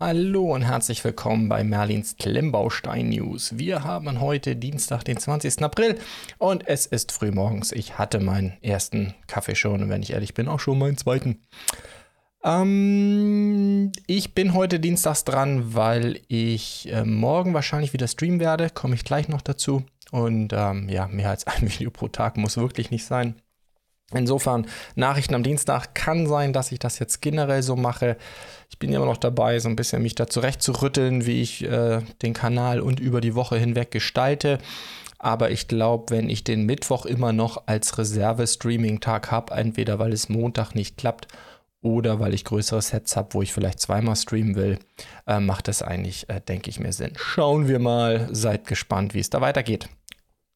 Hallo und herzlich willkommen bei Merlins Klemmbaustein News. Wir haben heute Dienstag, den 20. April und es ist früh morgens. Ich hatte meinen ersten Kaffee schon und wenn ich ehrlich bin, auch schon meinen zweiten. Ähm, ich bin heute dienstags dran, weil ich äh, morgen wahrscheinlich wieder streamen werde. Komme ich gleich noch dazu. Und ähm, ja, mehr als ein Video pro Tag muss wirklich nicht sein. Insofern, Nachrichten am Dienstag kann sein, dass ich das jetzt generell so mache. Ich bin immer noch dabei, so ein bisschen mich da zurechtzurütteln, wie ich äh, den Kanal und über die Woche hinweg gestalte. Aber ich glaube, wenn ich den Mittwoch immer noch als Reserve-Streaming-Tag habe, entweder weil es Montag nicht klappt oder weil ich größere Sets habe, wo ich vielleicht zweimal streamen will, äh, macht das eigentlich, äh, denke ich mir, Sinn. Schauen wir mal, seid gespannt, wie es da weitergeht.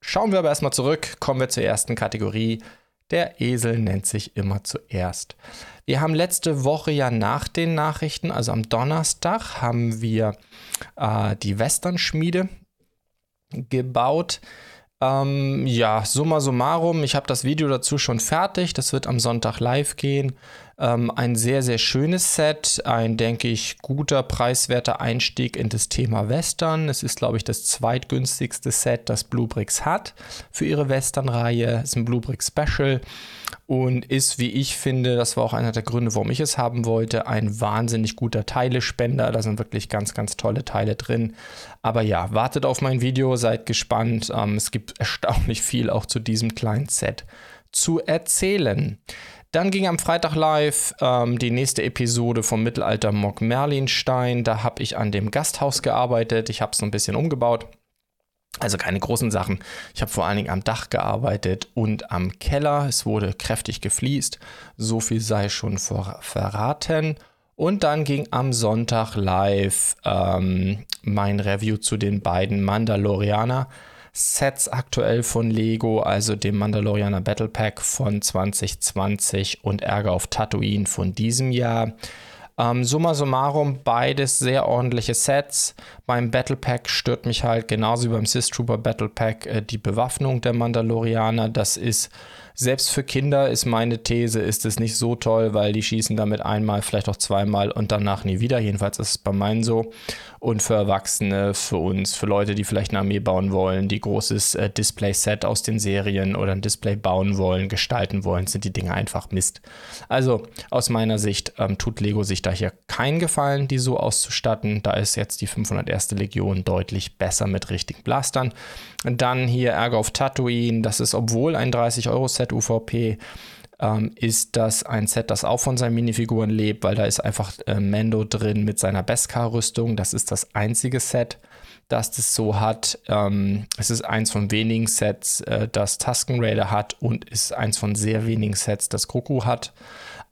Schauen wir aber erstmal zurück, kommen wir zur ersten Kategorie. Der Esel nennt sich immer zuerst. Wir haben letzte Woche ja nach den Nachrichten, also am Donnerstag, haben wir äh, die Western-Schmiede gebaut. Ähm, ja, summa summarum, ich habe das Video dazu schon fertig. Das wird am Sonntag live gehen. Ähm, ein sehr, sehr schönes Set. Ein, denke ich, guter, preiswerter Einstieg in das Thema Western. Es ist, glaube ich, das zweitgünstigste Set, das Bluebricks hat für ihre Western-Reihe. Es ist ein Bluebrick Special und ist, wie ich finde, das war auch einer der Gründe, warum ich es haben wollte, ein wahnsinnig guter Teilespender. Da sind wirklich ganz, ganz tolle Teile drin. Aber ja, wartet auf mein Video, seid gespannt. Ähm, es gibt erstaunlich viel auch zu diesem kleinen Set zu erzählen. Dann ging am Freitag live ähm, die nächste Episode vom Mittelalter Mock Merlinstein. Da habe ich an dem Gasthaus gearbeitet. Ich habe es so ein bisschen umgebaut. Also keine großen Sachen. Ich habe vor allen Dingen am Dach gearbeitet und am Keller. Es wurde kräftig gefliest. So viel sei schon vor, verraten. Und dann ging am Sonntag live ähm, mein Review zu den beiden Mandalorianer Sets aktuell von Lego, also dem Mandalorianer Battle Pack von 2020 und Ärger auf Tatooine von diesem Jahr. Ähm, summa summarum, beides sehr ordentliche Sets. Beim Battle Pack stört mich halt genauso wie beim Sith Trooper Battle Pack äh, die Bewaffnung der Mandalorianer. Das ist selbst für Kinder ist meine These, ist es nicht so toll, weil die schießen damit einmal, vielleicht auch zweimal und danach nie wieder. Jedenfalls ist es bei meinen so. Und für Erwachsene, für uns, für Leute, die vielleicht eine Armee bauen wollen, die großes äh, Display-Set aus den Serien oder ein Display bauen wollen, gestalten wollen, sind die Dinge einfach Mist. Also aus meiner Sicht ähm, tut Lego sich da hier keinen Gefallen, die so auszustatten. Da ist jetzt die 501. Legion deutlich besser mit richtigen Blastern. Dann hier Ärger auf Tatooine. Das ist, obwohl ein 30-Euro-Set UVP, ähm, ist das ein Set, das auch von seinen Minifiguren lebt, weil da ist einfach äh, Mando drin mit seiner Beskar-Rüstung. Das ist das einzige Set, das das so hat. Ähm, es ist eins von wenigen Sets, äh, das Tusken Raider hat und ist eins von sehr wenigen Sets, das Goku hat.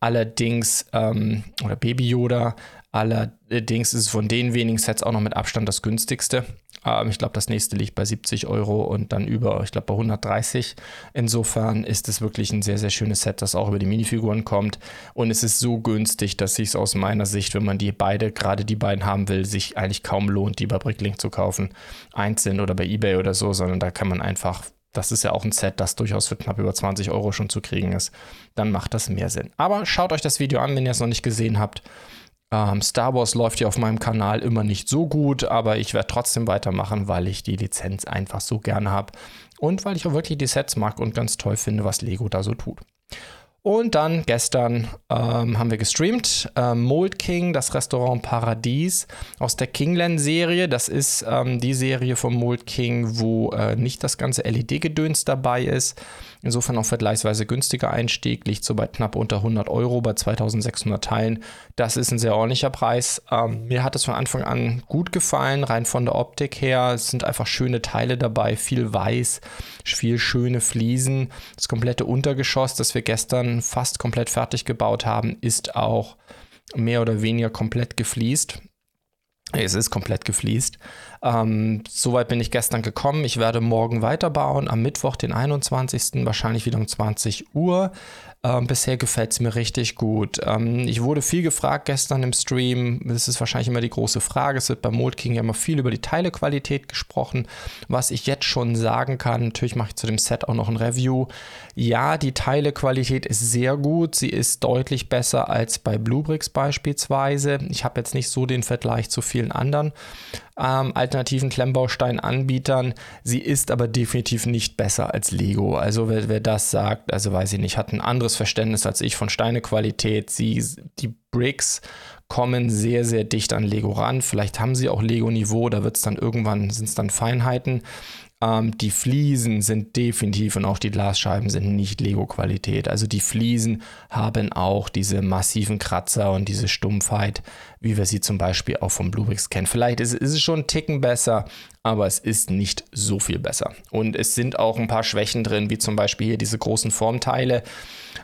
Allerdings, ähm, oder Baby Yoda, allerdings ist es von den wenigen Sets auch noch mit Abstand das günstigste. Ähm, ich glaube, das nächste liegt bei 70 Euro und dann über, ich glaube, bei 130. Insofern ist es wirklich ein sehr, sehr schönes Set, das auch über die Minifiguren kommt. Und es ist so günstig, dass sich es aus meiner Sicht, wenn man die beide, gerade die beiden haben will, sich eigentlich kaum lohnt, die bei Bricklink zu kaufen. Einzeln oder bei Ebay oder so, sondern da kann man einfach das ist ja auch ein Set, das durchaus für knapp über 20 Euro schon zu kriegen ist. Dann macht das mehr Sinn. Aber schaut euch das Video an, wenn ihr es noch nicht gesehen habt. Ähm, Star Wars läuft ja auf meinem Kanal immer nicht so gut, aber ich werde trotzdem weitermachen, weil ich die Lizenz einfach so gerne habe und weil ich auch wirklich die Sets mag und ganz toll finde, was Lego da so tut. Und dann gestern ähm, haben wir gestreamt ähm, Mold King, das Restaurant Paradies aus der Kingland-Serie. Das ist ähm, die Serie von Mold King, wo äh, nicht das ganze LED-Gedöns dabei ist. Insofern auch vergleichsweise günstiger Einstieg, liegt so bei knapp unter 100 Euro bei 2600 Teilen. Das ist ein sehr ordentlicher Preis. Ähm, mir hat es von Anfang an gut gefallen, rein von der Optik her. Es sind einfach schöne Teile dabei, viel weiß, viel schöne Fliesen. Das komplette Untergeschoss, das wir gestern fast komplett fertig gebaut haben, ist auch mehr oder weniger komplett gefliest. Es ist komplett gefliest. Ähm, Soweit bin ich gestern gekommen. Ich werde morgen weiterbauen, am Mittwoch, den 21. wahrscheinlich wieder um 20 Uhr. Ähm, bisher gefällt es mir richtig gut. Ähm, ich wurde viel gefragt gestern im Stream. Das ist wahrscheinlich immer die große Frage. Es wird bei Mold King ja immer viel über die Teilequalität gesprochen. Was ich jetzt schon sagen kann, natürlich mache ich zu dem Set auch noch ein Review. Ja, die Teilequalität ist sehr gut. Sie ist deutlich besser als bei Bluebricks beispielsweise. Ich habe jetzt nicht so den Vergleich zu vielen anderen ähm, alternativen Klemmbausteinanbietern. Sie ist aber definitiv nicht besser als Lego. Also wer, wer, das sagt, also weiß ich nicht, hat ein anderes Verständnis als ich von Steinequalität. Sie, die Bricks kommen sehr, sehr dicht an Lego ran. Vielleicht haben sie auch Lego-Niveau, da wird es dann irgendwann, sind es dann Feinheiten. Ähm, die Fliesen sind definitiv und auch die Glasscheiben sind nicht Lego-Qualität. Also die Fliesen haben auch diese massiven Kratzer und diese Stumpfheit, wie wir sie zum Beispiel auch vom Bluebricks kennen. Vielleicht ist, ist es schon ein Ticken besser, aber es ist nicht so viel besser. Und es sind auch ein paar Schwächen drin, wie zum Beispiel hier diese großen Formteile.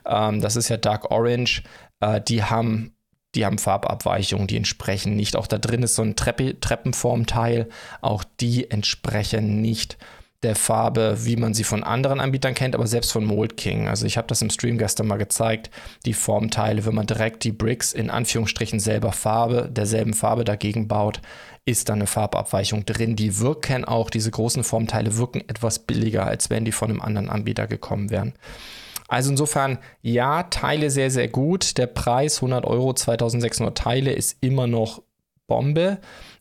Ähm, das ist ja Dark Orange. Äh, die haben die haben Farbabweichungen, die entsprechen nicht. Auch da drin ist so ein Treppe, Treppenformteil, auch die entsprechen nicht der Farbe, wie man sie von anderen Anbietern kennt, aber selbst von Mold King. Also ich habe das im Stream gestern mal gezeigt, die Formteile, wenn man direkt die Bricks in Anführungsstrichen selber Farbe, derselben Farbe dagegen baut, ist da eine Farbabweichung drin. Die wirken auch, diese großen Formteile wirken etwas billiger, als wenn die von einem anderen Anbieter gekommen wären. Also insofern, ja, Teile sehr, sehr gut. Der Preis 100 Euro, 2600 Teile ist immer noch Bombe,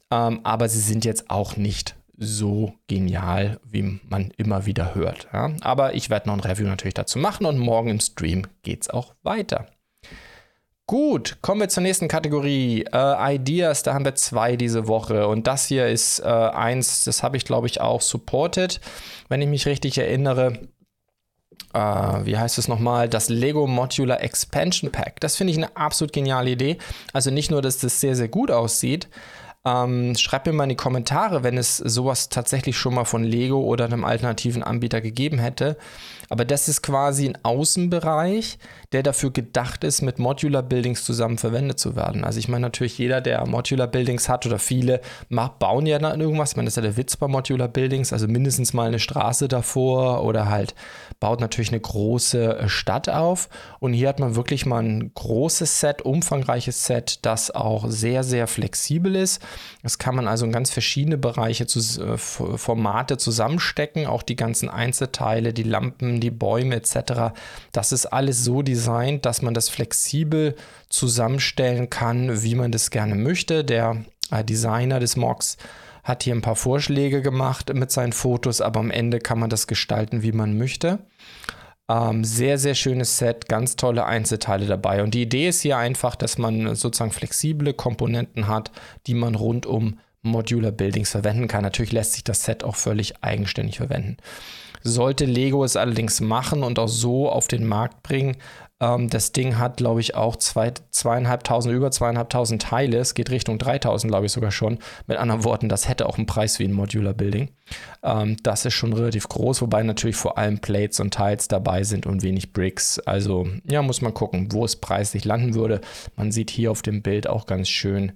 ähm, aber sie sind jetzt auch nicht so genial, wie man immer wieder hört. Ja? Aber ich werde noch ein Review natürlich dazu machen und morgen im Stream geht es auch weiter. Gut, kommen wir zur nächsten Kategorie. Äh, Ideas, da haben wir zwei diese Woche. Und das hier ist äh, eins, das habe ich glaube ich auch supported, wenn ich mich richtig erinnere äh, wie heißt es nochmal, das Lego Modular Expansion Pack. Das finde ich eine absolut geniale Idee. Also nicht nur, dass das sehr, sehr gut aussieht. Ähm, schreibt mir mal in die Kommentare, wenn es sowas tatsächlich schon mal von Lego oder einem alternativen Anbieter gegeben hätte. Aber das ist quasi ein Außenbereich, der dafür gedacht ist, mit Modular Buildings zusammen verwendet zu werden. Also ich meine natürlich jeder, der Modular Buildings hat oder viele, macht, bauen ja dann irgendwas. Ich meine, das ist ja der Witz bei Modular Buildings, also mindestens mal eine Straße davor oder halt baut natürlich eine große äh, Stadt auf. Und hier hat man wirklich mal ein großes Set, umfangreiches Set, das auch sehr, sehr flexibel ist. Das kann man also in ganz verschiedene Bereiche, äh, Formate zusammenstecken, auch die ganzen Einzelteile, die Lampen, die Bäume etc. Das ist alles so designt, dass man das flexibel zusammenstellen kann, wie man das gerne möchte. Der äh, Designer des Mocks hat hier ein paar Vorschläge gemacht mit seinen Fotos, aber am Ende kann man das gestalten, wie man möchte. Ähm, sehr, sehr schönes Set, ganz tolle Einzelteile dabei. Und die Idee ist hier einfach, dass man sozusagen flexible Komponenten hat, die man rund um Modular Buildings verwenden kann. Natürlich lässt sich das Set auch völlig eigenständig verwenden. Sollte Lego es allerdings machen und auch so auf den Markt bringen, ähm, das Ding hat, glaube ich, auch zwei, zweieinhalbtausend, über zweieinhalbtausend Teile. Es geht Richtung 3000, glaube ich, sogar schon. Mit anderen Worten, das hätte auch einen Preis wie ein Modular Building. Ähm, das ist schon relativ groß, wobei natürlich vor allem Plates und Tiles dabei sind und wenig Bricks. Also, ja, muss man gucken, wo es preislich landen würde. Man sieht hier auf dem Bild auch ganz schön,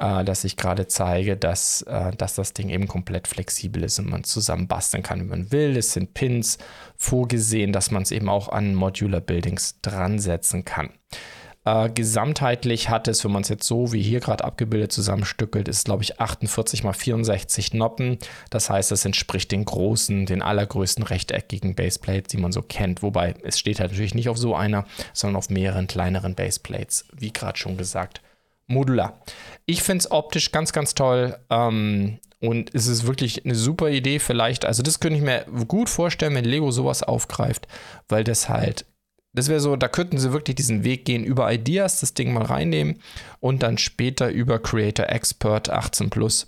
äh, dass ich gerade zeige, dass, äh, dass das Ding eben komplett flexibel ist und man zusammen basteln kann, wenn man will. Es sind Pins vorgesehen, dass man es eben auch an Modular Buildings dran setzen kann. Äh, gesamtheitlich hat es, wenn man es jetzt so wie hier gerade abgebildet zusammenstückelt, ist glaube ich 48 mal 64 Noppen. Das heißt, das entspricht den großen, den allergrößten rechteckigen Baseplates, die man so kennt. Wobei es steht halt natürlich nicht auf so einer, sondern auf mehreren kleineren Baseplates, wie gerade schon gesagt modular. Ich finde es optisch ganz, ganz toll. Ähm, und es ist wirklich eine super Idee, vielleicht. Also, das könnte ich mir gut vorstellen, wenn Lego sowas aufgreift, weil das halt. Das wäre so, da könnten sie wirklich diesen Weg gehen, über Ideas das Ding mal reinnehmen und dann später über Creator Expert 18 Plus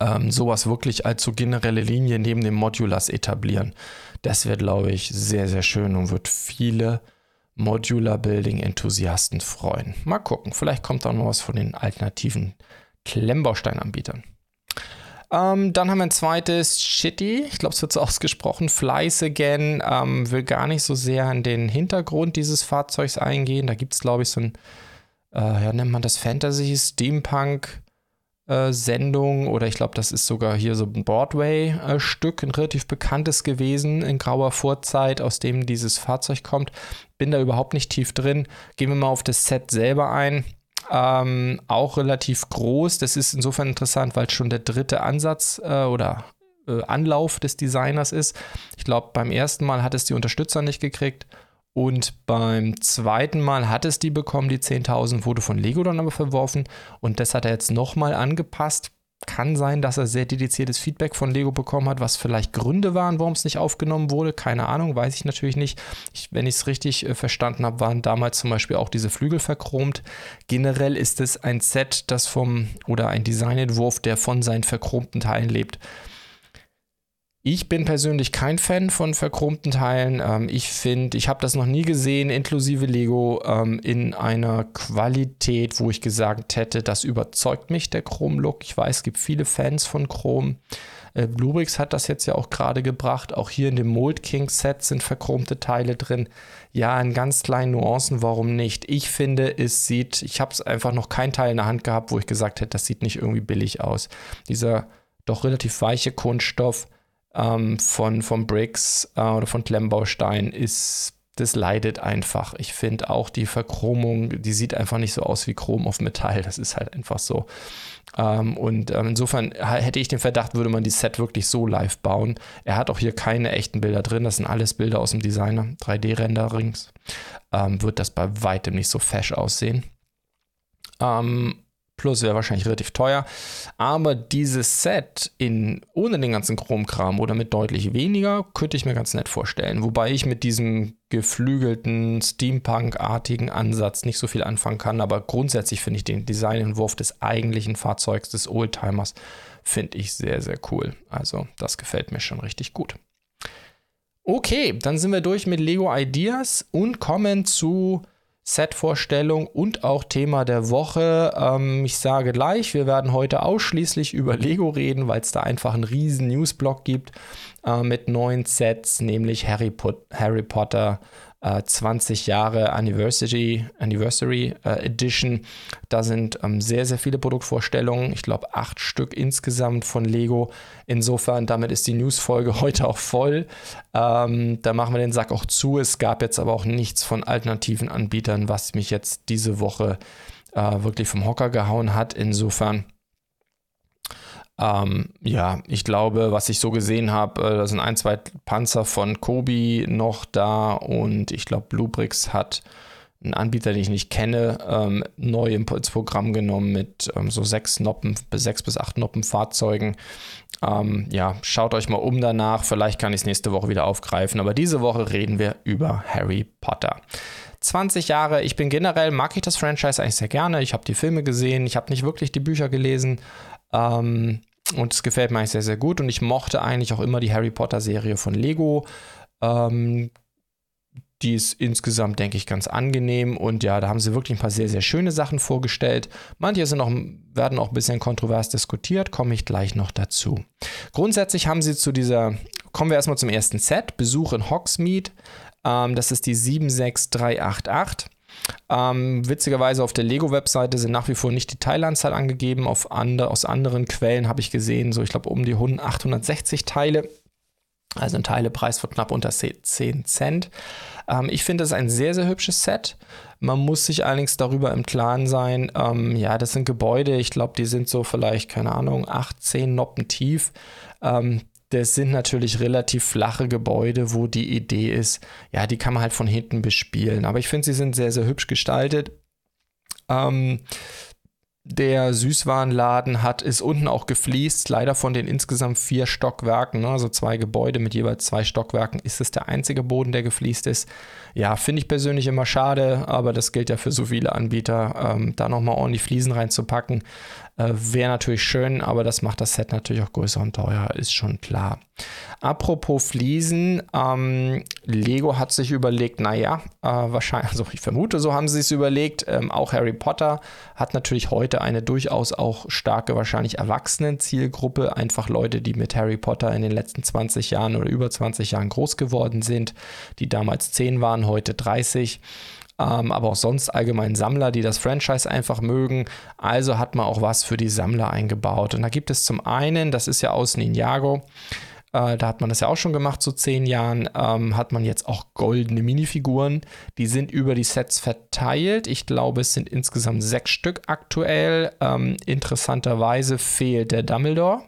ähm, sowas wirklich als so generelle Linie neben den Modulars etablieren. Das wäre, glaube ich, sehr, sehr schön und wird viele Modular Building Enthusiasten freuen. Mal gucken, vielleicht kommt auch noch was von den alternativen Klemmbausteinanbietern. Ähm, dann haben wir ein zweites Shitty, ich glaube, es wird so ausgesprochen, Flies Again, ähm, will gar nicht so sehr an den Hintergrund dieses Fahrzeugs eingehen. Da gibt es, glaube ich, so ein, äh, ja, nennt man das Fantasy, Steampunk, Sendung oder ich glaube, das ist sogar hier so ein Broadway-Stück, ein relativ bekanntes gewesen in grauer Vorzeit, aus dem dieses Fahrzeug kommt. Bin da überhaupt nicht tief drin. Gehen wir mal auf das Set selber ein. Ähm, auch relativ groß. Das ist insofern interessant, weil es schon der dritte Ansatz äh, oder äh, Anlauf des Designers ist. Ich glaube, beim ersten Mal hat es die Unterstützer nicht gekriegt. Und beim zweiten Mal hat es die bekommen, die 10.000, wurde von Lego dann aber verworfen. Und das hat er jetzt nochmal angepasst. Kann sein, dass er sehr dediziertes Feedback von Lego bekommen hat, was vielleicht Gründe waren, warum es nicht aufgenommen wurde. Keine Ahnung, weiß ich natürlich nicht. Ich, wenn ich es richtig äh, verstanden habe, waren damals zum Beispiel auch diese Flügel verchromt. Generell ist es ein Set, das vom oder ein Designentwurf, der von seinen verchromten Teilen lebt. Ich bin persönlich kein Fan von verchromten Teilen. Ähm, ich finde, ich habe das noch nie gesehen, inklusive Lego, ähm, in einer Qualität, wo ich gesagt hätte, das überzeugt mich, der Chrom-Look. Ich weiß, es gibt viele Fans von Chrom. Äh, Bluebrix hat das jetzt ja auch gerade gebracht. Auch hier in dem Mold King Set sind verchromte Teile drin. Ja, in ganz kleinen Nuancen, warum nicht? Ich finde, es sieht, ich habe es einfach noch kein Teil in der Hand gehabt, wo ich gesagt hätte, das sieht nicht irgendwie billig aus. Dieser doch relativ weiche Kunststoff ähm, von, von Bricks äh, oder von Klemmbaustein ist, das leidet einfach. Ich finde auch die Verchromung, die sieht einfach nicht so aus wie Chrom auf Metall. Das ist halt einfach so. Ähm, und ähm, insofern hätte ich den Verdacht, würde man die Set wirklich so live bauen. Er hat auch hier keine echten Bilder drin. Das sind alles Bilder aus dem Designer, 3D-Renderings. Ähm, wird das bei weitem nicht so fesch aussehen. Ähm, Plus wäre wahrscheinlich relativ teuer. Aber dieses Set in, ohne den ganzen Chromkram oder mit deutlich weniger, könnte ich mir ganz nett vorstellen. Wobei ich mit diesem geflügelten, Steampunk-artigen Ansatz nicht so viel anfangen kann. Aber grundsätzlich finde ich den Designentwurf des eigentlichen Fahrzeugs, des Oldtimers, finde ich sehr, sehr cool. Also das gefällt mir schon richtig gut. Okay, dann sind wir durch mit Lego Ideas und kommen zu Set-Vorstellung und auch Thema der Woche. Ähm, ich sage gleich, wir werden heute ausschließlich über Lego reden, weil es da einfach einen riesen Newsblock gibt äh, mit neuen Sets, nämlich Harry, Pot Harry Potter, 20 äh, Jahre Anniversary, Anniversary äh, Edition. Da sind ähm, sehr, sehr viele Produktvorstellungen. Ich glaube, acht Stück insgesamt von Lego. Insofern, damit ist die Newsfolge heute auch voll. Ähm, da machen wir den Sack auch zu. Es gab jetzt aber auch nichts von alternativen Anbietern, was mich jetzt diese Woche äh, wirklich vom Hocker gehauen hat. Insofern ähm, ja, ich glaube, was ich so gesehen habe, äh, da sind ein, zwei Panzer von Kobi noch da und ich glaube, Bluebricks hat einen Anbieter, den ich nicht kenne, ähm, neu ins Programm genommen mit ähm, so sechs Noppen, sechs bis acht Noppen Fahrzeugen. Ähm, ja, schaut euch mal um danach. Vielleicht kann ich es nächste Woche wieder aufgreifen. Aber diese Woche reden wir über Harry Potter. 20 Jahre. Ich bin generell, mag ich das Franchise eigentlich sehr gerne. Ich habe die Filme gesehen, ich habe nicht wirklich die Bücher gelesen. Ähm, und es gefällt mir eigentlich sehr, sehr gut. Und ich mochte eigentlich auch immer die Harry Potter-Serie von Lego. Ähm, die ist insgesamt, denke ich, ganz angenehm. Und ja, da haben sie wirklich ein paar sehr, sehr schöne Sachen vorgestellt. Manche sind auch, werden auch ein bisschen kontrovers diskutiert, komme ich gleich noch dazu. Grundsätzlich haben sie zu dieser, kommen wir erstmal zum ersten Set, Besuch in Hogsmeade. Ähm, das ist die 76388. Ähm, witzigerweise auf der Lego-Webseite sind nach wie vor nicht die Teilanzahl angegeben. Auf ande, aus anderen Quellen habe ich gesehen, so ich glaube um die 860 Teile. Also ein Teilepreis von knapp unter 10 Cent. Ähm, ich finde es ein sehr, sehr hübsches Set. Man muss sich allerdings darüber im Klaren sein, ähm, ja, das sind Gebäude, ich glaube, die sind so vielleicht, keine Ahnung, 18 Noppen tief. Ähm, das sind natürlich relativ flache Gebäude, wo die Idee ist, ja, die kann man halt von hinten bespielen. Aber ich finde, sie sind sehr, sehr hübsch gestaltet. Ähm, der Süßwarenladen hat, ist unten auch gefliest, leider von den insgesamt vier Stockwerken, ne, also zwei Gebäude mit jeweils zwei Stockwerken, ist es der einzige Boden, der gefliest ist. Ja, finde ich persönlich immer schade, aber das gilt ja für so viele Anbieter, ähm, da nochmal ordentlich Fliesen reinzupacken. Äh, Wäre natürlich schön, aber das macht das Set natürlich auch größer und teuer, ist schon klar. Apropos Fliesen, ähm, Lego hat sich überlegt, naja, äh, wahrscheinlich, also ich vermute, so haben sie es überlegt. Ähm, auch Harry Potter hat natürlich heute eine durchaus auch starke, wahrscheinlich Erwachsenen-Zielgruppe. Einfach Leute, die mit Harry Potter in den letzten 20 Jahren oder über 20 Jahren groß geworden sind, die damals 10 waren, heute 30. ähm, aber auch sonst allgemein Sammler, die das Franchise einfach mögen. Also hat man auch was für die Sammler eingebaut. Und da gibt es zum einen, das ist ja aus Ninjago, äh, da hat man das ja auch schon gemacht, so zehn Jahren, ähm, hat man jetzt auch goldene Minifiguren. Die sind über die Sets verteilt. Ich glaube, es sind insgesamt sechs Stück aktuell. Ähm, interessanterweise fehlt der Dumbledore.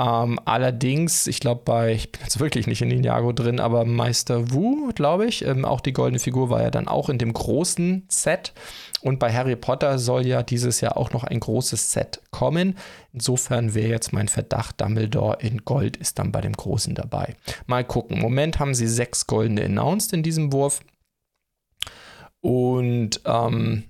Ähm, allerdings, ich glaube, bei, ich bin jetzt wirklich nicht in Ninjago drin, aber Meister Wu, glaube ich, ähm, auch die goldene Figur war ja dann auch in dem großen Set. Und bei Harry Potter soll ja dieses Jahr auch noch ein großes Set kommen. Insofern wäre jetzt mein Verdacht, Dumbledore in Gold ist dann bei dem großen dabei. Mal gucken. Im Moment haben sie sechs goldene announced in diesem Wurf. Und ähm,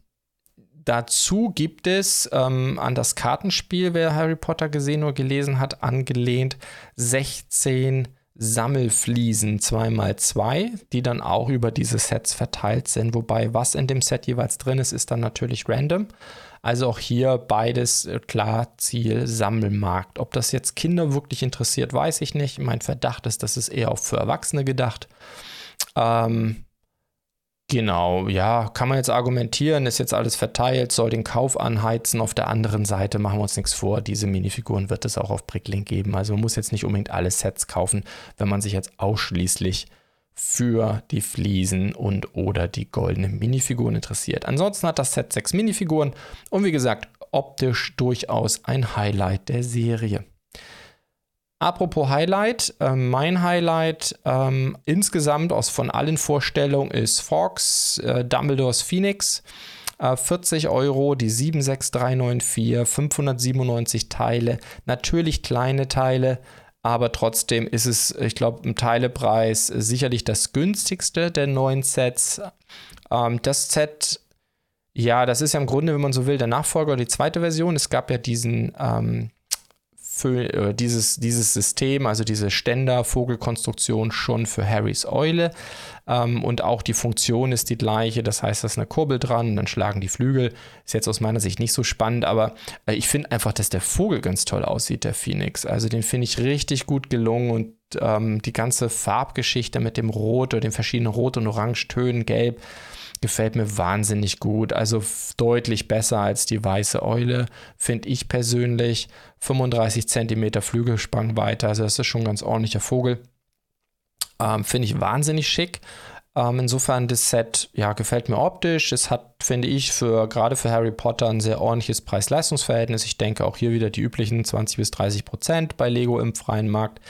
Dazu gibt es ähm, an das Kartenspiel, wer Harry Potter gesehen oder gelesen hat, angelehnt 16 Sammelfliesen 2x2, die dann auch über diese Sets verteilt sind. Wobei, was in dem Set jeweils drin ist, ist dann natürlich random. Also auch hier beides äh, klar Ziel Sammelmarkt. Ob das jetzt Kinder wirklich interessiert, weiß ich nicht. Mein Verdacht ist, das ist eher auch für Erwachsene gedacht. Ähm, Genau, ja, kann man jetzt argumentieren, ist jetzt alles verteilt, soll den Kauf anheizen. Auf der anderen Seite machen wir uns nichts vor, diese Minifiguren wird es auch auf Bricklink geben. Also man muss jetzt nicht unbedingt alle Sets kaufen, wenn man sich jetzt ausschließlich für die Fliesen und oder die goldenen Minifiguren interessiert. Ansonsten hat das Set sechs Minifiguren und wie gesagt, optisch durchaus ein Highlight der Serie. Apropos Highlight, äh, mein Highlight ähm, insgesamt aus von allen Vorstellungen ist Fox, äh, Dumbledores Phoenix. Äh, 40 Euro, die 76394, 597 Teile. Natürlich kleine Teile, aber trotzdem ist es, ich glaube, im Teilepreis sicherlich das günstigste der neuen Sets. Ähm, das Set, ja, das ist ja im Grunde, wenn man so will, der Nachfolger, die zweite Version. Es gab ja diesen. Ähm, äh, dieses, dieses System, also diese Ständer-Vogelkonstruktion schon für Harrys Eule. Ähm, und auch die Funktion ist die gleiche. Das heißt, da ist eine Kurbel dran, dann schlagen die Flügel. Ist jetzt aus meiner Sicht nicht so spannend, aber äh, ich finde einfach, dass der Vogel ganz toll aussieht, der Phoenix. Also den finde ich richtig gut gelungen und ähm, die ganze Farbgeschichte mit dem Rot oder den verschiedenen Rot- und Orangetönen, Gelb gefällt mir wahnsinnig gut. Also deutlich besser als die weiße Eule, finde ich persönlich. 35 cm Flügelspannweite, also das ist schon ein ganz ordentlicher Vogel. Ähm, finde ich wahnsinnig schick. Ähm, insofern das Set ja gefällt mir optisch. Es hat, finde ich, für gerade für Harry Potter ein sehr ordentliches Preis-Leistungs-Verhältnis. Ich denke auch hier wieder die üblichen 20 bis 30 Prozent bei Lego im freien Markt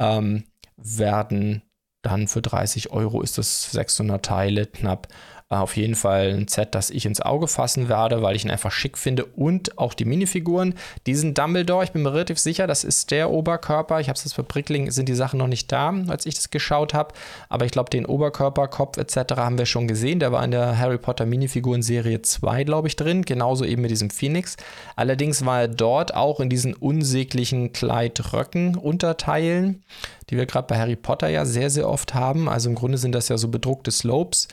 ähm, werden dann für 30 Euro ist das 600 Teile knapp auf jeden Fall ein Set, das ich ins Auge fassen werde, weil ich ihn einfach schick finde. Und auch die Minifiguren. Diesen Dumbledore, ich bin mir relativ sicher, das ist der Oberkörper. Ich habe es jetzt für Brickling, sind die Sachen noch nicht da, als ich das geschaut habe. Aber ich glaube, den Oberkörper, Kopf etc. haben wir schon gesehen. Der war in der Harry Potter Minifiguren Serie 2, glaube ich, drin. Genauso eben mit diesem Phoenix. Allerdings war er dort auch in diesen unsäglichen Kleidröcken-Unterteilen, die wir gerade bei Harry Potter ja sehr, sehr oft haben. Also im Grunde sind das ja so bedruckte Slopes.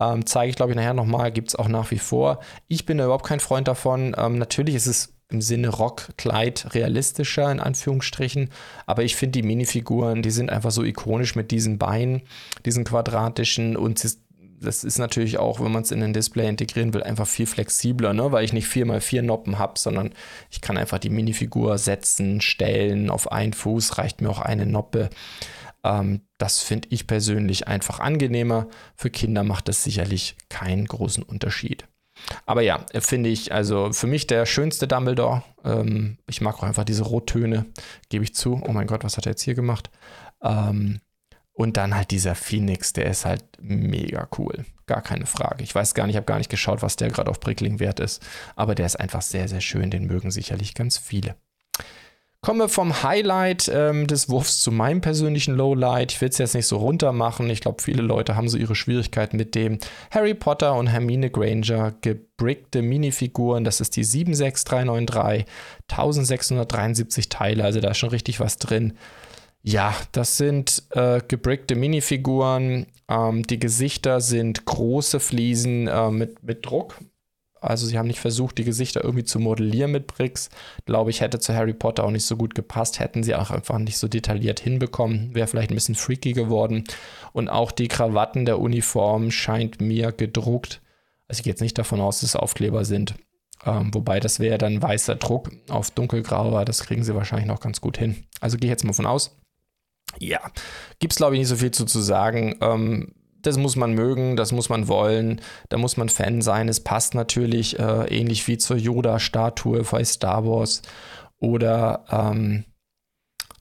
Ähm, zeige ich, glaube ich, nachher nochmal, gibt es auch nach wie vor. Ich bin da überhaupt kein Freund davon. Ähm, natürlich ist es im Sinne Rockkleid realistischer, in Anführungsstrichen. Aber ich finde die Minifiguren, die sind einfach so ikonisch mit diesen Beinen, diesen quadratischen und das ist natürlich auch, wenn man es in ein Display integrieren will, einfach viel flexibler, ne? weil ich nicht vier mal vier Noppen habe, sondern ich kann einfach die Minifigur setzen, stellen, auf einen Fuß reicht mir auch eine Noppe. Ähm, das finde ich persönlich einfach angenehmer. Für Kinder macht das sicherlich keinen großen Unterschied. Aber ja, finde ich, also für mich der schönste Dumbledore. Ähm, ich mag auch einfach diese Rottöne, gebe ich zu. Oh mein Gott, was hat er jetzt hier gemacht? Ähm, und dann halt dieser Phoenix, der ist halt mega cool. Gar keine Frage. Ich weiß gar nicht, ich habe gar nicht geschaut, was der gerade auf Brickling wert ist. Aber der ist einfach sehr, sehr schön. Den mögen sicherlich ganz viele. Kommen wir vom Highlight ähm, des Wurfs zu meinem persönlichen Lowlight. Ich will es jetzt nicht so runter machen. Ich glaube, viele Leute haben so ihre Schwierigkeiten mit dem Harry Potter und Hermine Granger gebrickte Minifiguren. Das ist die 76393, 1673 Teile, also da ist schon richtig was drin. Ja, das sind äh, gebrickte Minifiguren. Ähm, die Gesichter sind große Fliesen äh, mit, mit Druck Also sie haben nicht versucht, die Gesichter irgendwie zu modellieren mit Bricks. Glaube ich, hätte zu Harry Potter auch nicht so gut gepasst, hätten sie auch einfach nicht so detailliert hinbekommen. Wäre vielleicht ein bisschen freaky geworden. Und auch die Krawatten der Uniform scheint mir gedruckt. Also ich gehe jetzt nicht davon aus, dass es Aufkleber sind. Ähm, wobei das wäre dann weißer Druck auf dunkelgrauer. Das kriegen sie wahrscheinlich noch ganz gut hin. Also gehe ich jetzt mal von aus. Ja, gibt es glaube ich nicht so viel zu, zu sagen. Ähm, das muss man mögen, das muss man wollen, da muss man Fan sein. Es passt natürlich äh, ähnlich wie zur Yoda-Statue bei Star Wars oder ähm,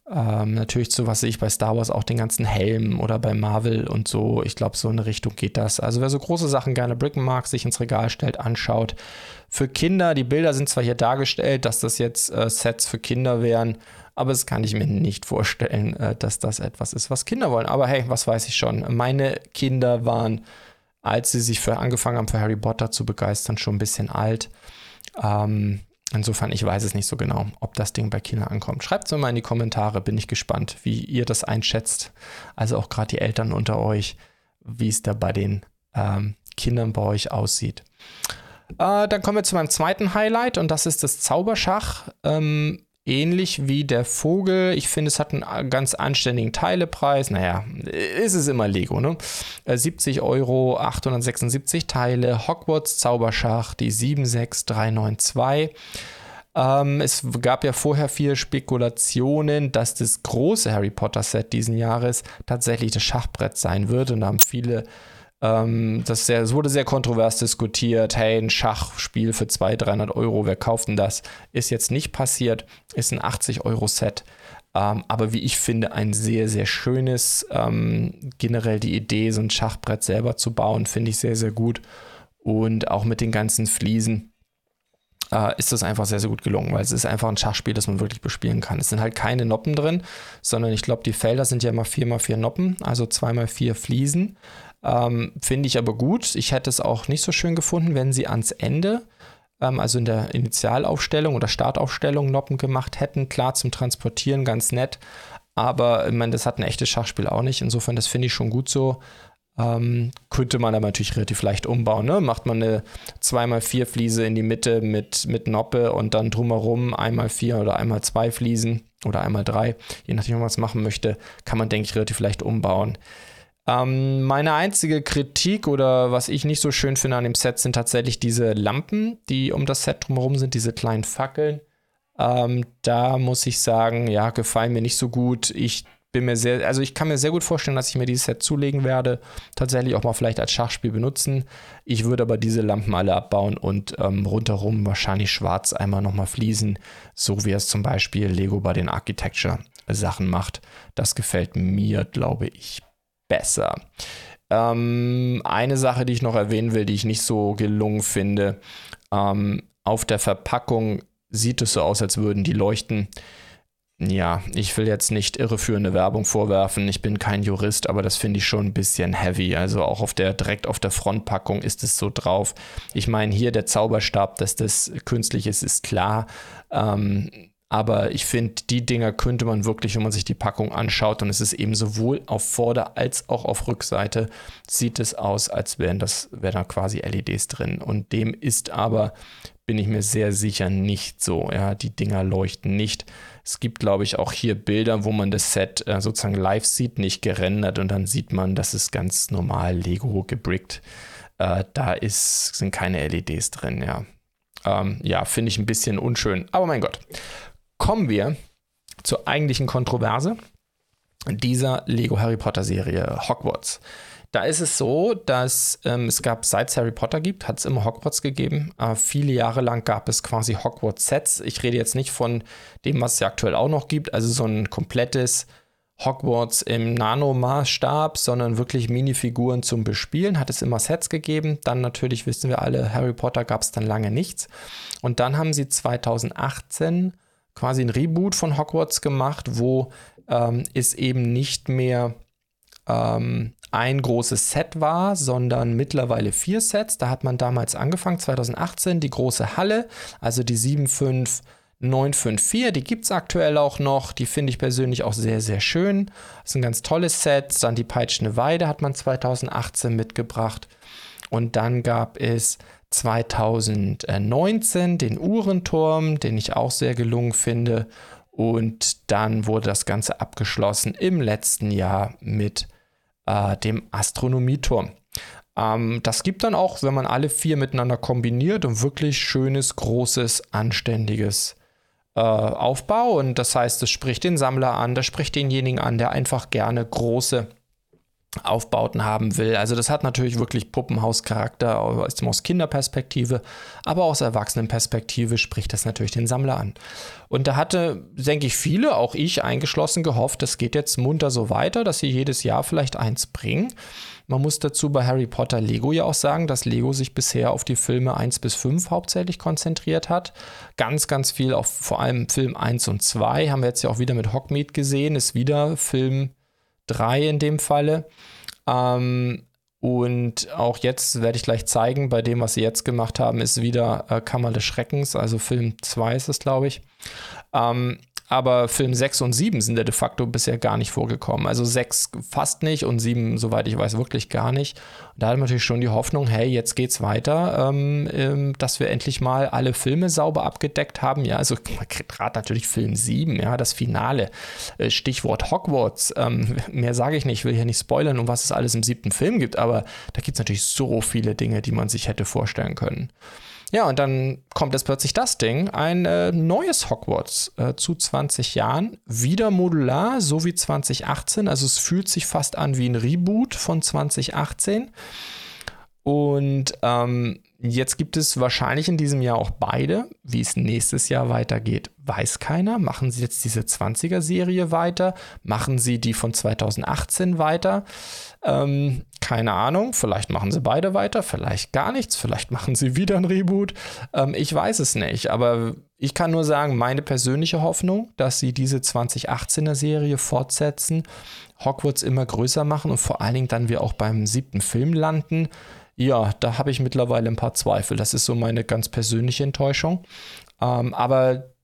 ähm, natürlich zu was ich bei Star Wars auch den ganzen Helm oder bei Marvel und so. Ich glaube, so in eine Richtung geht das. Also wer so große Sachen gerne bricken mag, sich ins Regal stellt, anschaut. Für Kinder, die Bilder sind zwar hier dargestellt, dass das jetzt äh, Sets für Kinder wären, aber das kann ich mir nicht vorstellen, äh, dass das etwas ist, was Kinder wollen. Aber hey, was weiß ich schon. Meine Kinder waren, als sie sich für angefangen haben, für Harry Potter zu begeistern, schon ein bisschen alt. Ähm, insofern, ich weiß es nicht so genau, ob das Ding bei Kindern ankommt. Schreibt es mir mal in die Kommentare, bin ich gespannt, wie ihr das einschätzt. Also auch gerade die Eltern unter euch, wie es da bei den ähm, Kindern bei euch aussieht. Äh, dann kommen wir zu meinem zweiten Highlight und das ist das Zauberschach. Ähm, ähnlich wie der Vogel. Ich finde, es hat einen ganz anständigen Teilepreis. Naja, ist es immer Lego, ne? 70 äh, Euro, 876 Teile, Hogwarts Zauberschach, die 76392. Ähm, es gab ja vorher viele Spekulationen, dass das große Harry Potter Set diesen Jahres tatsächlich das Schachbrett sein wird. Und da haben viele ähm, das, sehr, das, wurde sehr kontrovers diskutiert. Hey, ein Schachspiel für 200, 300 Euro, wer kauft denn das? Ist jetzt nicht passiert, ist ein 80-Euro-Set. Ähm, aber wie ich finde, ein sehr, sehr schönes. Ähm, generell die Idee, so ein Schachbrett selber zu bauen, finde ich sehr, sehr gut. Und auch mit den ganzen Fliesen äh, ist das einfach sehr, sehr gut gelungen, weil es ist einfach ein Schachspiel, das man wirklich bespielen kann. Es sind halt keine Noppen drin, sondern ich glaube, die Felder sind ja immer 4x4 Noppen, also 2x4 Fliesen. Ähm, Finde ich aber gut. Ich hätte es auch nicht so schön gefunden, wenn sie ans Ende, ähm, also in der Initialaufstellung oder Startaufstellung Noppen gemacht hätten. Klar, zum Transportieren ganz nett. Aber ich meine, das hat ein echtes Schachspiel auch nicht. Insofern, das finde ich schon gut so. Ähm, könnte man aber natürlich relativ leicht umbauen. Ne? Macht man eine 2x4 Fliese in die Mitte mit, mit Noppe und dann drumherum einmal 4 oder einmal 2 Fliesen oder einmal 3, je nachdem, was man machen möchte, kann man, denke ich, relativ leicht umbauen. Ähm, meine einzige Kritik oder was ich nicht so schön finde an dem Set sind tatsächlich diese Lampen, die um das Set drumherum sind, diese kleinen Fackeln. Ähm, da muss ich sagen, ja, gefallen mir nicht so gut. Ich bin mir sehr, also ich kann mir sehr gut vorstellen, dass ich mir dieses Set zulegen werde, tatsächlich auch mal vielleicht als Schachspiel benutzen. Ich würde aber diese Lampen alle abbauen und ähm, rundherum wahrscheinlich schwarz einmal nochmal fließen, so wie es zum Beispiel Lego bei den Architecture Sachen macht. Das gefällt mir, glaube ich, besser. Ähm, eine Sache, die ich noch erwähnen will, die ich nicht so gelungen finde, ähm, auf der Verpackung sieht es so aus, als würden die leuchten. Ja, ich will jetzt nicht irreführende Werbung vorwerfen. Ich bin kein Jurist, aber das finde ich schon ein bisschen heavy. Also auch auf der direkt auf der Frontpackung ist es so drauf. Ich meine, hier der Zauberstab, dass das künstlich ist, ist klar. Ähm, aber ich finde, die Dinger könnte man wirklich, wenn man sich die Packung anschaut, und es ist eben sowohl auf Vorder- als auch auf Rückseite, sieht es aus, als wären das, wären da quasi LEDs drin. Und dem ist aber, bin ich mir sehr sicher, nicht so. Ja, die Dinger leuchten nicht. Es gibt, glaube ich, auch hier Bilder, wo man das Set äh, sozusagen live sieht, nicht gerendert, und dann sieht man, das ist ganz normal Lego gebrickt. Äh, da ist, sind keine LEDs drin, ja. Ähm, ja, finde ich ein bisschen unschön. Aber mein Gott kommen wir zur eigentlichen Kontroverse dieser Lego Harry Potter Serie Hogwarts. Da ist es so, dass ähm, es gab, seit es Harry Potter gibt, hat es immer Hogwarts gegeben. Äh, viele Jahre lang gab es quasi Hogwarts-Sets. Ich rede jetzt nicht von dem, was es ja aktuell auch noch gibt, also so ein komplettes Hogwarts im Nanomaßstab, sondern wirklich Minifiguren zum Bespielen. Hat es immer Sets gegeben. Dann natürlich wissen wir alle, Harry Potter gab es dann lange nichts. Und dann haben sie 2018 quasi ein Reboot von Hogwarts gemacht, wo ähm, es eben nicht mehr ähm, ein großes Set war, sondern mittlerweile vier Sets. Da hat man damals angefangen, 2018, die große Halle, also die 75954, die gibt es aktuell auch noch. Die finde ich persönlich auch sehr, sehr schön. Das ist ein ganz tolles Set. Dann die Peitschende Weide hat man 2018 mitgebracht. Und dann gab es 2019 den Uhrenturm, den ich auch sehr gelungen finde. Und dann wurde das Ganze abgeschlossen im letzten Jahr mit äh, dem Astronomieturm. Ähm, das gibt dann auch, wenn man alle vier miteinander kombiniert, ein wirklich schönes, großes, anständiges äh, Aufbau. Und das heißt, es spricht den Sammler an, das spricht denjenigen an, der einfach gerne große Aufbauten haben will. Also das hat natürlich wirklich Puppenhauscharakter aus, Kinderperspektive, aber aus Erwachsenenperspektive spricht das natürlich den Sammler an. Und da hatte, denke ich, viele, auch ich eingeschlossen, gehofft, das geht jetzt munter so weiter, dass sie jedes Jahr vielleicht eins bringen. Man muss dazu bei Harry Potter Lego ja auch sagen, dass Lego sich bisher auf die Filme 1 bis 5 hauptsächlich konzentriert hat. Ganz, ganz viel auf vor allem Film 1 und 2 haben wir jetzt ja auch wieder mit Hockmeat gesehen, ist wieder Film 3 in dem Falle. Ähm, und auch jetzt werde ich gleich zeigen, bei dem, was sie jetzt gemacht haben, ist wieder äh, Kammer des Schreckens, also Film 2 ist es, glaube ich. Ähm, aber Film 6 und 7 sind ja de facto bisher gar nicht vorgekommen. Also 6 fast nicht und 7, soweit ich weiß, wirklich gar nicht. Und da hat man natürlich schon die Hoffnung, hey, jetzt geht's weiter, ähm, ähm, dass wir endlich mal alle Filme sauber abgedeckt haben. Ja, also gerade natürlich Film 7, ja, das Finale. Äh, Stichwort Hogwarts. Ähm, mehr sage ich nicht, ich will hier nicht spoilern, um was es alles im siebten Film gibt, aber da gibt es natürlich so viele Dinge, die man sich hätte vorstellen können. Ja, und dann kommt jetzt plötzlich das Ding, ein äh, neues Hogwarts äh, zu 20 Jahren, wieder modular, so wie 2018. Also es fühlt sich fast an wie ein Reboot von 2018. Und ähm, Jetzt gibt es wahrscheinlich in diesem Jahr auch beide. Wie es nächstes Jahr weitergeht, weiß keiner. Machen Sie jetzt diese 20er-Serie weiter? Machen Sie die von 2018 weiter? Ähm, keine Ahnung. Vielleicht machen Sie beide weiter, vielleicht gar nichts. Vielleicht machen Sie wieder ein Reboot. Ähm, ich weiß es nicht. Aber ich kann nur sagen, meine persönliche Hoffnung, dass Sie diese 2018er-Serie fortsetzen, Hogwarts immer größer machen und vor allen Dingen dann wir auch beim siebten Film landen ja, da habe ich mittlerweile ein paar Zweifel. Das ist so meine ganz persönliche Enttäuschung. Ähm, aber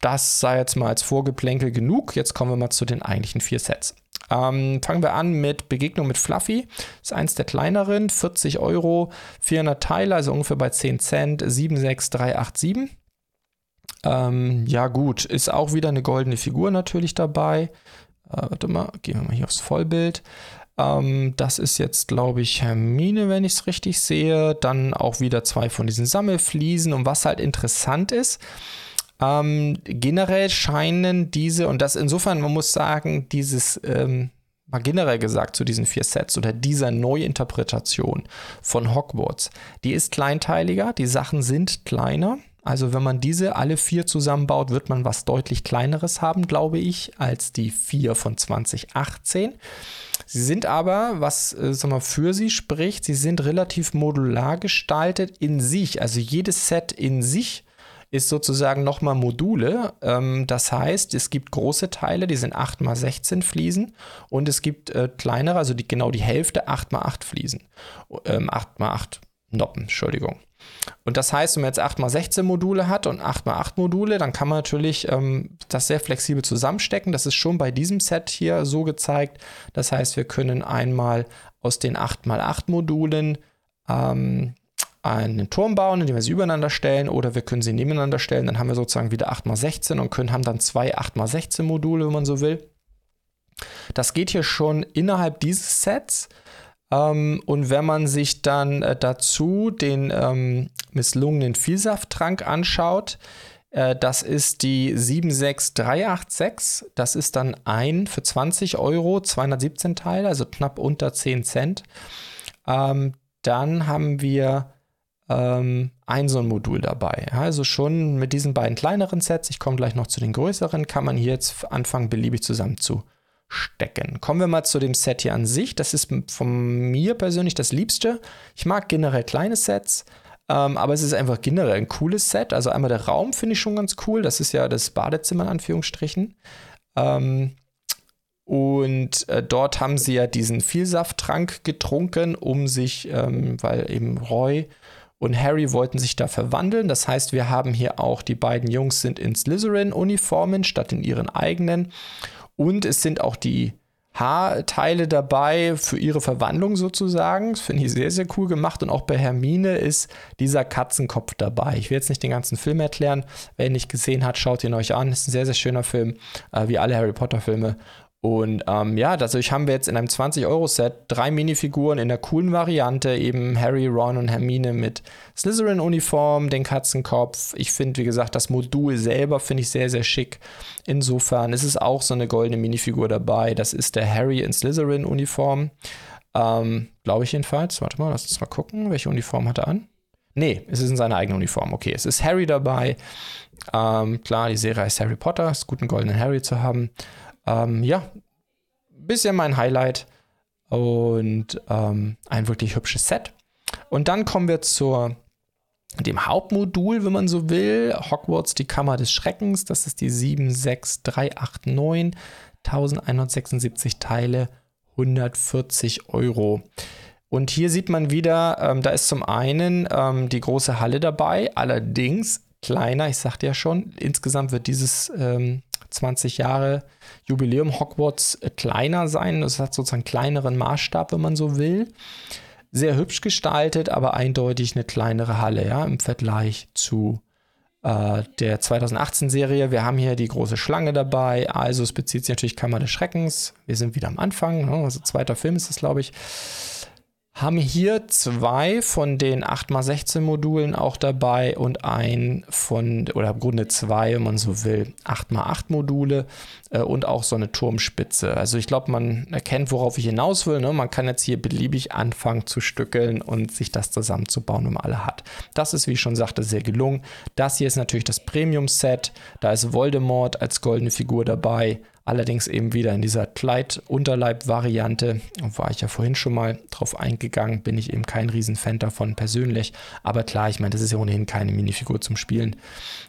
das sei jetzt mal als Vorgeplänkel genug. Jetzt kommen wir mal zu den eigentlichen vier Sets. Ähm, fangen wir an mit Begegnung mit Fluffy. Ist eins der kleineren, 40 Euro, 400 Teile, also ungefähr bei 10 Cent, 76387. Ähm, ja, gut, ist auch wieder eine goldene Figur natürlich dabei. Äh, warte mal, gehen wir mal hier aufs Vollbild. Ähm, das ist jetzt, glaube ich, Hermine, wenn ich es richtig sehe. Dann auch wieder zwei von diesen Sammelfliesen. Und was halt interessant ist, ähm, generell scheinen diese, und das insofern, man muss sagen, dieses, ähm, mal generell gesagt zu diesen vier Sets oder dieser Neuinterpretation von Hogwarts, die ist kleinteiliger, die Sachen sind kleiner. Also wenn man diese alle vier zusammenbaut, wird man was deutlich kleineres haben, glaube ich, als die vier von 2018. Sie sind aber, was äh, sag für sie spricht, sie sind relativ modular gestaltet in sich. Also jedes Set in sich ist sozusagen nochmal Module. Ähm, das heißt, es gibt große Teile, die sind 8x16 Fliesen und es gibt äh, kleinere, also die, genau die Hälfte 8x8 Fliesen. Ähm, 8x8 Noppen, Entschuldigung. Und das heißt, wenn man jetzt 8x16 Module hat und 8x8 Module, dann kann man natürlich ähm, das sehr flexibel zusammenstecken. Das ist schon bei diesem Set hier so gezeigt. Das heißt, wir können einmal aus den 8x8 Modulen ähm, einen Turm bauen, indem wir sie übereinander stellen, oder wir können sie nebeneinander stellen. Dann haben wir sozusagen wieder 8x16 und können haben dann zwei 8x16 Module, wenn man so will. Das geht hier schon innerhalb dieses Sets. Ähm, und wenn man sich dann äh, dazu den ähm, misslungenen Vielsafttrank anschaut, äh, das ist die 76386. Das ist dann ein für 20 Euro, 217 Teile, also knapp unter 10 Cent. Ähm, dann haben wir ähm, ein so ein Modul dabei. Ja, also schon mit diesen beiden kleineren Sets, ich komme gleich noch zu den größeren, kann man hier jetzt anfangen, beliebig zusammen zu stecken. Kommen wir mal zu dem Set hier an sich. Das ist von mir persönlich das Liebste. Ich mag generell kleine Sets, ähm, aber es ist einfach generell ein cooles Set. Also einmal der Raum finde ich schon ganz cool. Das ist ja das Badezimmer in Anführungsstrichen. Ähm, und äh, dort haben sie ja diesen Vielsafttrank getrunken, um sich, ähm, weil eben Roy und Harry wollten sich da verwandeln. Das heißt, wir haben hier auch die beiden Jungs sind in Slytherin-Uniformen statt in ihren eigenen. Und es sind auch die Haarteile dabei für ihre Verwandlung sozusagen. Das finde ich sehr, sehr cool gemacht. Und auch bei Hermine ist dieser Katzenkopf dabei. Ich will jetzt nicht den ganzen Film erklären. Wer ihn nicht gesehen hat, schaut ihn euch an. Ist ein sehr, sehr schöner Film, äh, wie alle Harry Potter-Filme. Und ähm, ja, dadurch haben wir jetzt in einem 20-Euro-Set drei Minifiguren in der coolen Variante, eben Harry, Ron und Hermine mit Slytherin-Uniform, den Katzenkopf. Ich finde, wie gesagt, das Modul selber finde ich sehr, sehr schick. Insofern ist es auch so eine goldene Minifigur dabei. Das ist der Harry in Slytherin-Uniform. Ähm, Glaube ich jedenfalls. Warte mal, lass uns mal gucken. Welche Uniform hat er an? Nee, es ist in seiner eigenen Uniform. Okay, es ist Harry dabei. Ähm, klar, die Serie heißt Harry Potter. Es ist gut, einen goldenen Harry zu haben. Ähm, ja, bisschen mein Highlight und ähm, ein wirklich hübsches Set. Und dann kommen wir zu dem Hauptmodul, wenn man so will. Hogwarts, die Kammer des Schreckens. Das ist die 76389. 1176 Teile, 140 Euro. Und hier sieht man wieder, ähm, da ist zum einen ähm, die große Halle dabei, allerdings kleiner, ich sagte ja schon, insgesamt wird dieses ähm, 20 Jahre Jubiläum Hogwarts kleiner sein. Es hat sozusagen kleineren Maßstab, wenn man so will. Sehr hübsch gestaltet, aber eindeutig eine kleinere Halle, ja, im Vergleich zu äh, der 2018-Serie. Wir haben hier die große Schlange dabei, also es bezieht sich natürlich Kammer des Schreckens. Wir sind wieder am Anfang, ne? also zweiter Film ist es, glaube ich haben hier zwei von den 8x16 Modulen auch dabei und ein von, oder im Grunde zwei, wenn man so will, 8x8 Module äh, und auch so eine Turmspitze. Also ich glaube, man erkennt, worauf ich hinaus will. Ne? Man kann jetzt hier beliebig anfangen zu stückeln und sich das zusammenzubauen, wenn man alle hat. Das ist, wie ich schon sagte, sehr gelungen. Das hier ist natürlich das Premium-Set. Da ist Voldemort als goldene Figur dabei. Allerdings eben wieder in dieser Kleid-Unterleib-Variante. War ich ja vorhin schon mal drauf eingegangen, bin ich eben kein Riesenfan davon persönlich. Aber klar, ich meine, das ist ja ohnehin keine Minifigur zum Spielen.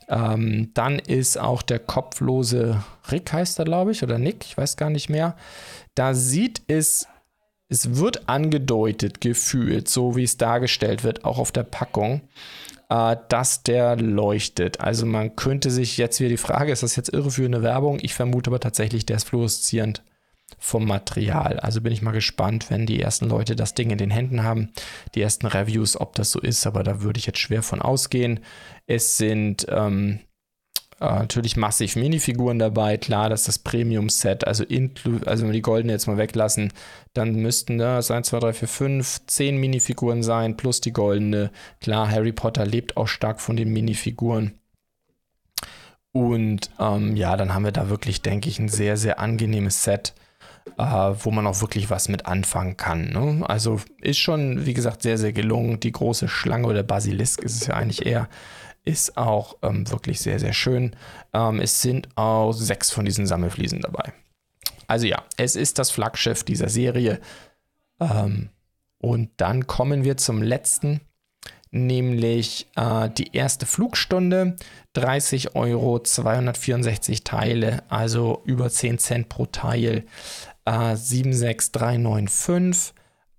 Ähm, dann ist auch der kopflose Rick, heißt er, glaube ich, oder Nick, ich weiß gar nicht mehr. Da sieht es es wird angedeutet, gefühlt, so wie es dargestellt wird, auch auf der Packung, äh, dass der leuchtet. Also man könnte sich jetzt wieder die Frage, ist das jetzt irreführende Werbung? Ich vermute aber tatsächlich, der ist fluoreszierend vom Material. Also bin ich mal gespannt, wenn die ersten Leute das Ding in den Händen haben, die ersten Reviews, ob das so ist, aber da würde ich jetzt schwer von ausgehen. Es sind ähm, äh, natürlich massiv Minifiguren dabei. Klar, das ist das Premium-Set. Also, also wenn wir die goldene jetzt mal weglassen, dann müssten das 1, 2, 3, 4, 5, 10 Minifiguren sein, plus die goldene. Klar, Harry Potter lebt auch stark von den Minifiguren. Und ähm, ja, dann haben wir da wirklich, denke ich, ein sehr, sehr angenehmes Set. Äh, wo man auch wirklich was mit anfangen kann. Ne? Also ist schon, wie gesagt, sehr, sehr gelungen. Die große Schlange oder Basilisk ist es ja eigentlich eher ist auch ähm, wirklich sehr, sehr schön. Ähm, es sind auch sechs von diesen Sammelfliesen dabei. Also ja, es ist das Flaggschiff dieser Serie. Ähm, und dann kommen wir zum letzten, nämlich äh, die erste Flugstunde. 30 Euro, 264 Teile, also über 10 Cent pro Teil. Äh, 76395.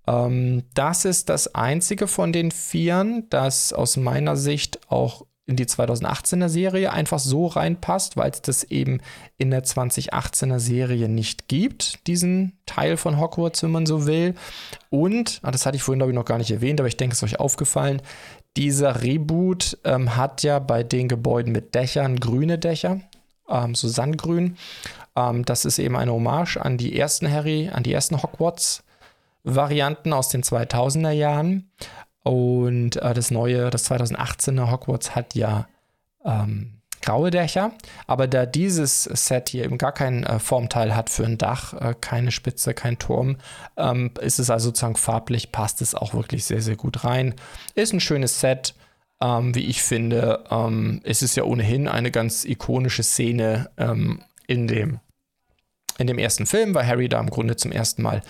Ähm, das ist das einzige von den Vieren, das aus meiner Sicht auch in die 2018er Serie einfach so reinpasst, weil es das eben in der 2018er Serie nicht gibt, diesen Teil von Hogwarts, wenn man so will. Und, ah, das hatte ich vorhin, glaube ich, noch gar nicht erwähnt, aber ich denke, es ist euch aufgefallen, dieser Reboot ähm, hat ja bei den Gebäuden mit Dächern grüne Dächer, ähm, so Sandgrün. Ähm, das ist eben eine Hommage an die ersten Harry, an die ersten Hogwarts-Varianten aus den 2000er Jahren. Und äh, das neue, das 2018er Hogwarts hat ja ähm, graue Dächer. Aber da dieses Set hier eben gar kein äh, Formteil hat für ein Dach, äh, keine Spitze, kein Turm, ähm, ist es also sozusagen farblich, passt es auch wirklich sehr, sehr gut rein. Ist ein schönes Set. Ähm, wie ich finde, ähm, ist ja ohnehin eine ganz ikonische Szene ähm, in dem in dem ersten Film, weil Harry da im Grunde zum ersten Mal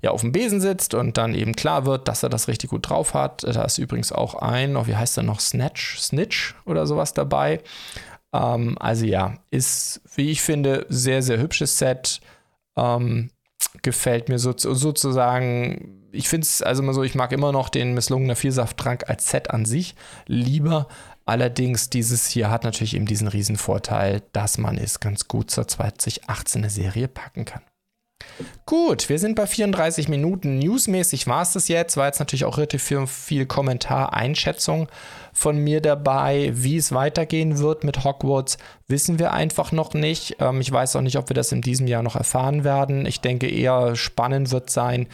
ja auf dem Besen sitzt und dann eben klar wird, dass er das richtig gut drauf hat. Da ist übrigens auch ein, oh, wie heißt er noch, Snatch, Snitch oder sowas dabei. Ähm, also ja, ist, wie ich finde, sehr, sehr hübsches Set. Ähm, gefällt mir so, sozusagen, ich finde es also mal so, ich mag immer noch den misslungener Vielsafttrank als Set an sich lieber, Allerdings, dieses hier hat natürlich eben diesen riesen Vorteil, dass man es ganz gut zur 2018er Serie packen kann. Gut, wir sind bei 34 Minuten. Newsmäßig war es das jetzt. War jetzt natürlich auch relativ viel, viel Kommentar, Einschätzung von mir dabei. Wie es weitergehen wird mit Hogwarts, wissen wir einfach noch nicht. Ähm, ich weiß auch nicht, ob wir das in diesem Jahr noch erfahren werden. Ich denke eher spannend wird sein,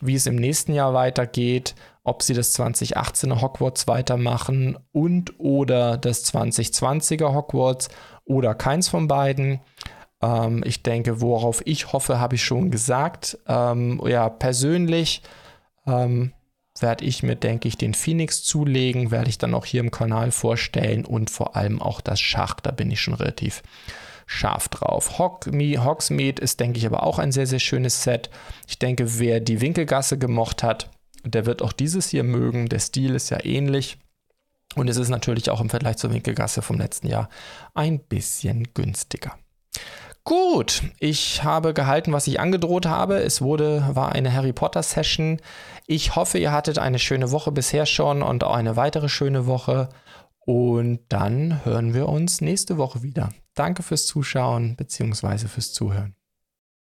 wie es im nächsten Jahr weitergeht. Ob sie das 2018er Hogwarts weitermachen und oder das 2020er Hogwarts oder keins von beiden. Ähm, ich denke, worauf ich hoffe, habe ich schon gesagt. Ähm, ja, persönlich ähm, werde ich mir, denke ich, den Phoenix zulegen, werde ich dann auch hier im Kanal vorstellen und vor allem auch das Schach, da bin ich schon relativ scharf drauf. Hogsmeade ist, denke ich, aber auch ein sehr, sehr schönes Set. Ich denke, wer die Winkelgasse gemocht hat, der wird auch dieses hier mögen. Der Stil ist ja ähnlich. Und es ist natürlich auch im Vergleich zur Winkelgasse vom letzten Jahr ein bisschen günstiger. Gut, ich habe gehalten, was ich angedroht habe. Es wurde, war eine Harry Potter Session. Ich hoffe, ihr hattet eine schöne Woche bisher schon und auch eine weitere schöne Woche. Und dann hören wir uns nächste Woche wieder. Danke fürs Zuschauen bzw. fürs Zuhören.